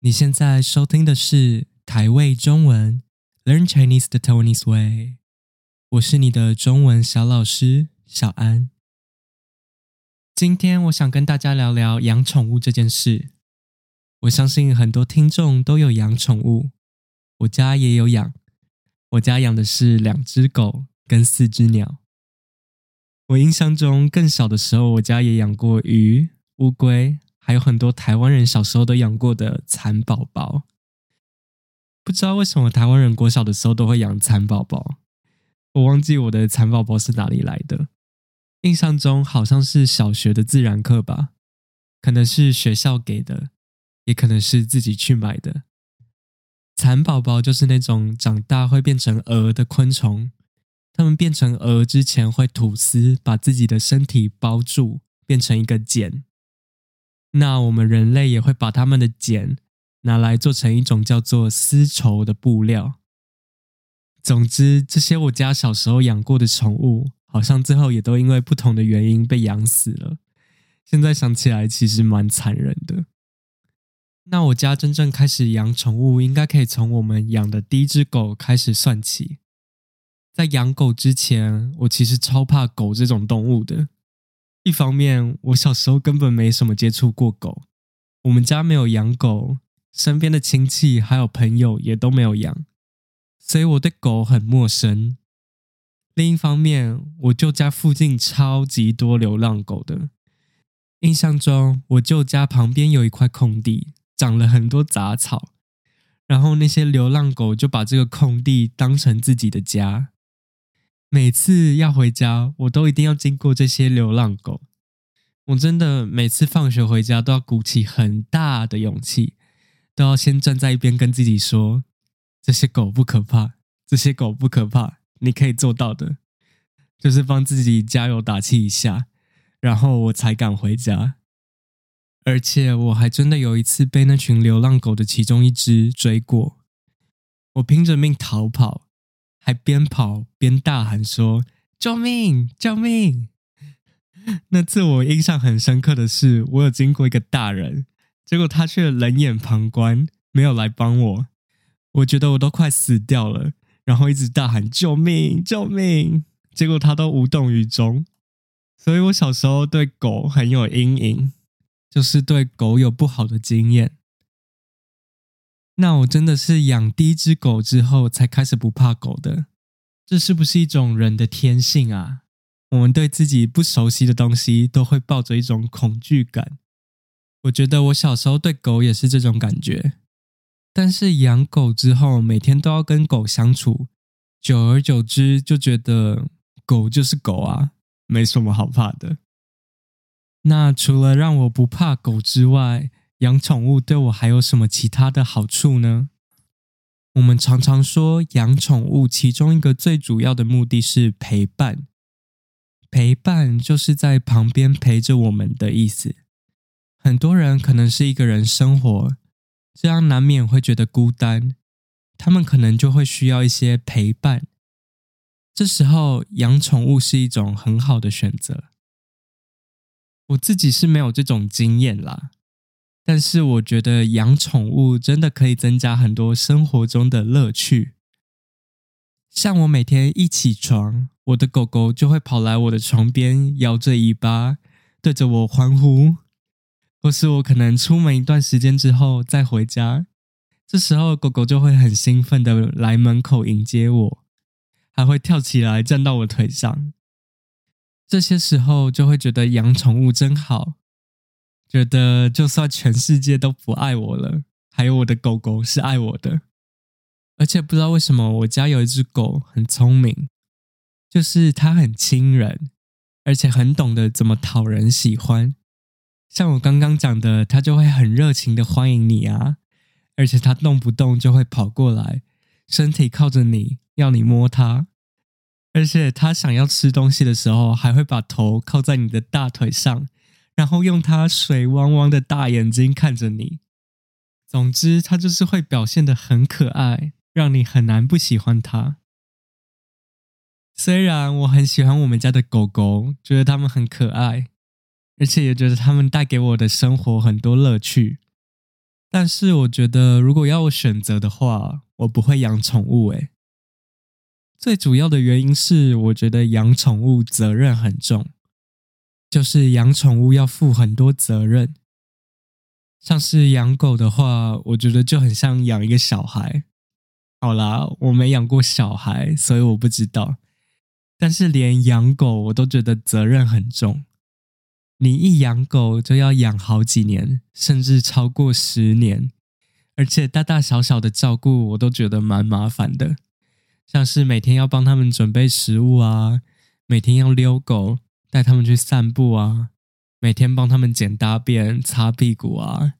你现在收听的是台味中文 Learn Chinese the Taiwanese Way，我是你的中文小老师小安。今天我想跟大家聊聊养宠物这件事。我相信很多听众都有养宠物，我家也有养。我家养的是两只狗跟四只鸟。我印象中更小的时候，我家也养过鱼、乌龟。还有很多台湾人小时候都养过的蚕宝宝，不知道为什么台湾人国小的时候都会养蚕宝宝，我忘记我的蚕宝宝是哪里来的，印象中好像是小学的自然课吧，可能是学校给的，也可能是自己去买的。蚕宝宝就是那种长大会变成蛾的昆虫，它们变成蛾之前会吐丝，把自己的身体包住，变成一个茧。那我们人类也会把它们的茧拿来做成一种叫做丝绸的布料。总之，这些我家小时候养过的宠物，好像最后也都因为不同的原因被养死了。现在想起来，其实蛮残忍的。那我家真正开始养宠物，应该可以从我们养的第一只狗开始算起。在养狗之前，我其实超怕狗这种动物的。一方面，我小时候根本没什么接触过狗，我们家没有养狗，身边的亲戚还有朋友也都没有养，所以我对狗很陌生。另一方面，我舅家附近超级多流浪狗的，印象中我舅家旁边有一块空地，长了很多杂草，然后那些流浪狗就把这个空地当成自己的家。每次要回家，我都一定要经过这些流浪狗。我真的每次放学回家都要鼓起很大的勇气，都要先站在一边跟自己说：“这些狗不可怕，这些狗不可怕，你可以做到的。”就是帮自己加油打气一下，然后我才敢回家。而且我还真的有一次被那群流浪狗的其中一只追过，我拼着命逃跑。还边跑边大喊说：“救命！救命！”那次我印象很深刻的是，我有经过一个大人，结果他却冷眼旁观，没有来帮我。我觉得我都快死掉了，然后一直大喊“救命！救命！”结果他都无动于衷。所以我小时候对狗很有阴影，就是对狗有不好的经验。那我真的是养第一只狗之后才开始不怕狗的，这是不是一种人的天性啊？我们对自己不熟悉的东西都会抱着一种恐惧感。我觉得我小时候对狗也是这种感觉，但是养狗之后每天都要跟狗相处，久而久之就觉得狗就是狗啊，没什么好怕的。那除了让我不怕狗之外，养宠物对我还有什么其他的好处呢？我们常常说养宠物，其中一个最主要的目的是陪伴。陪伴就是在旁边陪着我们的意思。很多人可能是一个人生活，这样难免会觉得孤单，他们可能就会需要一些陪伴。这时候养宠物是一种很好的选择。我自己是没有这种经验啦。但是我觉得养宠物真的可以增加很多生活中的乐趣。像我每天一起床，我的狗狗就会跑来我的床边，摇着尾巴对着我欢呼；或是我可能出门一段时间之后再回家，这时候狗狗就会很兴奋的来门口迎接我，还会跳起来站到我腿上。这些时候就会觉得养宠物真好。觉得就算全世界都不爱我了，还有我的狗狗是爱我的。而且不知道为什么，我家有一只狗很聪明，就是它很亲人，而且很懂得怎么讨人喜欢。像我刚刚讲的，它就会很热情的欢迎你啊，而且它动不动就会跑过来，身体靠着你，要你摸它。而且它想要吃东西的时候，还会把头靠在你的大腿上。然后用它水汪汪的大眼睛看着你，总之，它就是会表现得很可爱，让你很难不喜欢它。虽然我很喜欢我们家的狗狗，觉得它们很可爱，而且也觉得它们带给我的生活很多乐趣，但是我觉得，如果要我选择的话，我不会养宠物。诶，最主要的原因是，我觉得养宠物责任很重，就是养宠物要负很多责任。像是养狗的话，我觉得就很像养一个小孩。好啦，我没养过小孩，所以我不知道。但是连养狗，我都觉得责任很重。你一养狗就要养好几年，甚至超过十年，而且大大小小的照顾我都觉得蛮麻烦的，像是每天要帮他们准备食物啊，每天要遛狗，带他们去散步啊，每天帮他们捡大便、擦屁股啊，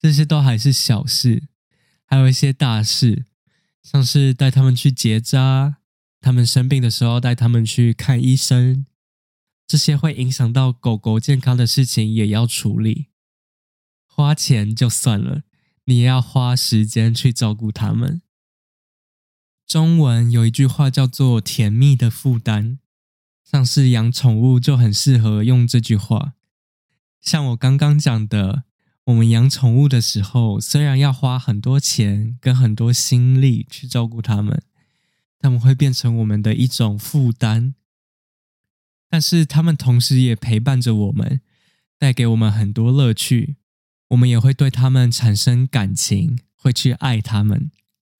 这些都还是小事，还有一些大事，像是带他们去结扎，他们生病的时候带他们去看医生。这些会影响到狗狗健康的事情也要处理，花钱就算了，你也要花时间去照顾它们。中文有一句话叫做“甜蜜的负担”，像是养宠物就很适合用这句话。像我刚刚讲的，我们养宠物的时候，虽然要花很多钱跟很多心力去照顾它们，它们会变成我们的一种负担。但是他们同时也陪伴着我们，带给我们很多乐趣。我们也会对他们产生感情，会去爱他们，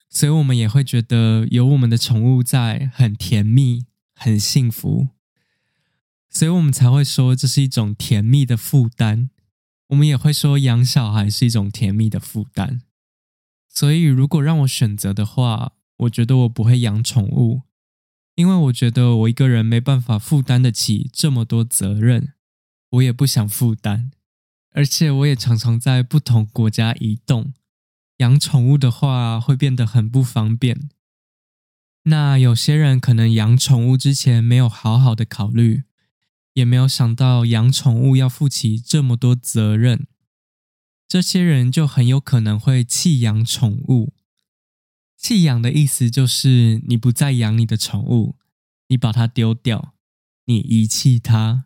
所以我们也会觉得有我们的宠物在很甜蜜、很幸福。所以我们才会说这是一种甜蜜的负担。我们也会说养小孩是一种甜蜜的负担。所以如果让我选择的话，我觉得我不会养宠物。因为我觉得我一个人没办法负担得起这么多责任，我也不想负担，而且我也常常在不同国家移动，养宠物的话会变得很不方便。那有些人可能养宠物之前没有好好的考虑，也没有想到养宠物要负起这么多责任，这些人就很有可能会弃养宠物。弃养的意思就是你不再养你的宠物，你把它丢掉，你遗弃它。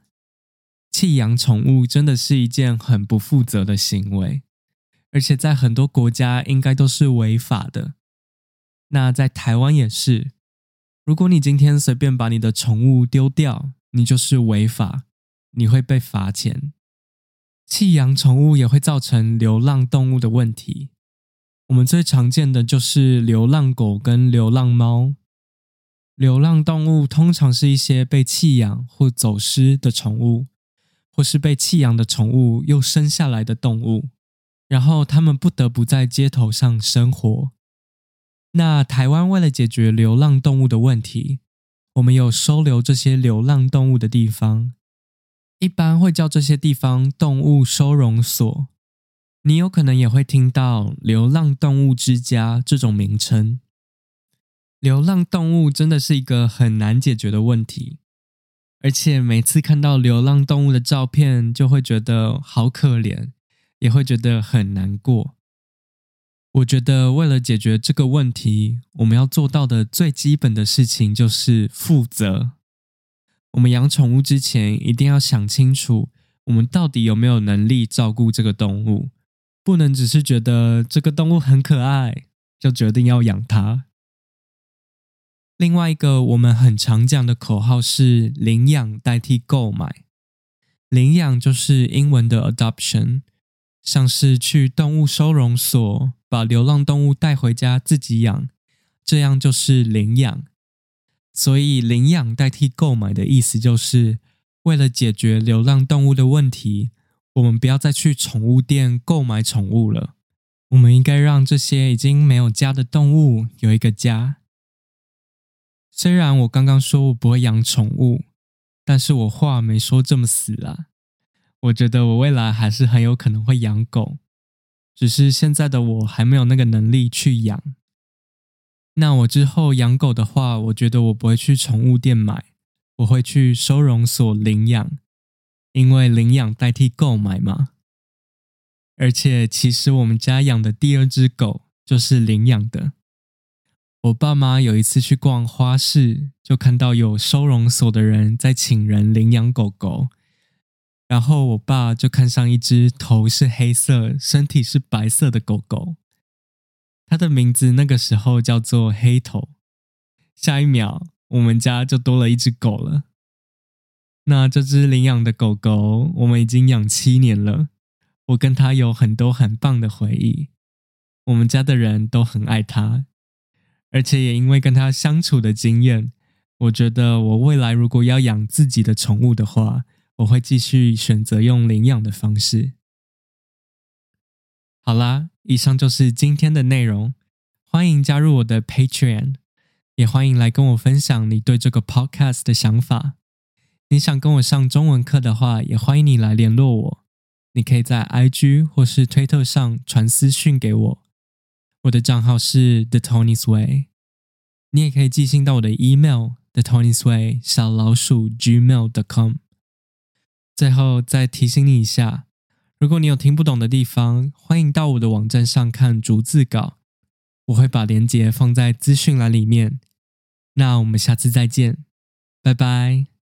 弃养宠物真的是一件很不负责的行为，而且在很多国家应该都是违法的。那在台湾也是，如果你今天随便把你的宠物丢掉，你就是违法，你会被罚钱。弃养宠物也会造成流浪动物的问题。我们最常见的就是流浪狗跟流浪猫。流浪动物通常是一些被弃养或走失的宠物，或是被弃养的宠物又生下来的动物，然后他们不得不在街头上生活。那台湾为了解决流浪动物的问题，我们有收留这些流浪动物的地方，一般会叫这些地方动物收容所。你有可能也会听到“流浪动物之家”这种名称。流浪动物真的是一个很难解决的问题，而且每次看到流浪动物的照片，就会觉得好可怜，也会觉得很难过。我觉得为了解决这个问题，我们要做到的最基本的事情就是负责。我们养宠物之前，一定要想清楚，我们到底有没有能力照顾这个动物。不能只是觉得这个动物很可爱，就决定要养它。另外一个我们很常讲的口号是“领养代替购买”。领养就是英文的 adoption，像是去动物收容所把流浪动物带回家自己养，这样就是领养。所以领养代替购买的意思就是为了解决流浪动物的问题。我们不要再去宠物店购买宠物了。我们应该让这些已经没有家的动物有一个家。虽然我刚刚说我不会养宠物，但是我话没说这么死啦。我觉得我未来还是很有可能会养狗，只是现在的我还没有那个能力去养。那我之后养狗的话，我觉得我不会去宠物店买，我会去收容所领养。因为领养代替购买嘛，而且其实我们家养的第二只狗就是领养的。我爸妈有一次去逛花市，就看到有收容所的人在请人领养狗狗，然后我爸就看上一只头是黑色、身体是白色的狗狗，它的名字那个时候叫做黑头。下一秒，我们家就多了一只狗了。那这只领养的狗狗，我们已经养七年了。我跟它有很多很棒的回忆，我们家的人都很爱它，而且也因为跟它相处的经验，我觉得我未来如果要养自己的宠物的话，我会继续选择用领养的方式。好啦，以上就是今天的内容。欢迎加入我的 Patreon，也欢迎来跟我分享你对这个 Podcast 的想法。你想跟我上中文课的话，也欢迎你来联络我。你可以在 IG 或是推特上传私讯给我，我的账号是 The Tony's Way，。你也可以寄信到我的 email thetonysway 小老鼠 gmail.com。最后再提醒你一下，如果你有听不懂的地方，欢迎到我的网站上看逐字稿，我会把链接放在资讯栏里面。那我们下次再见，拜拜。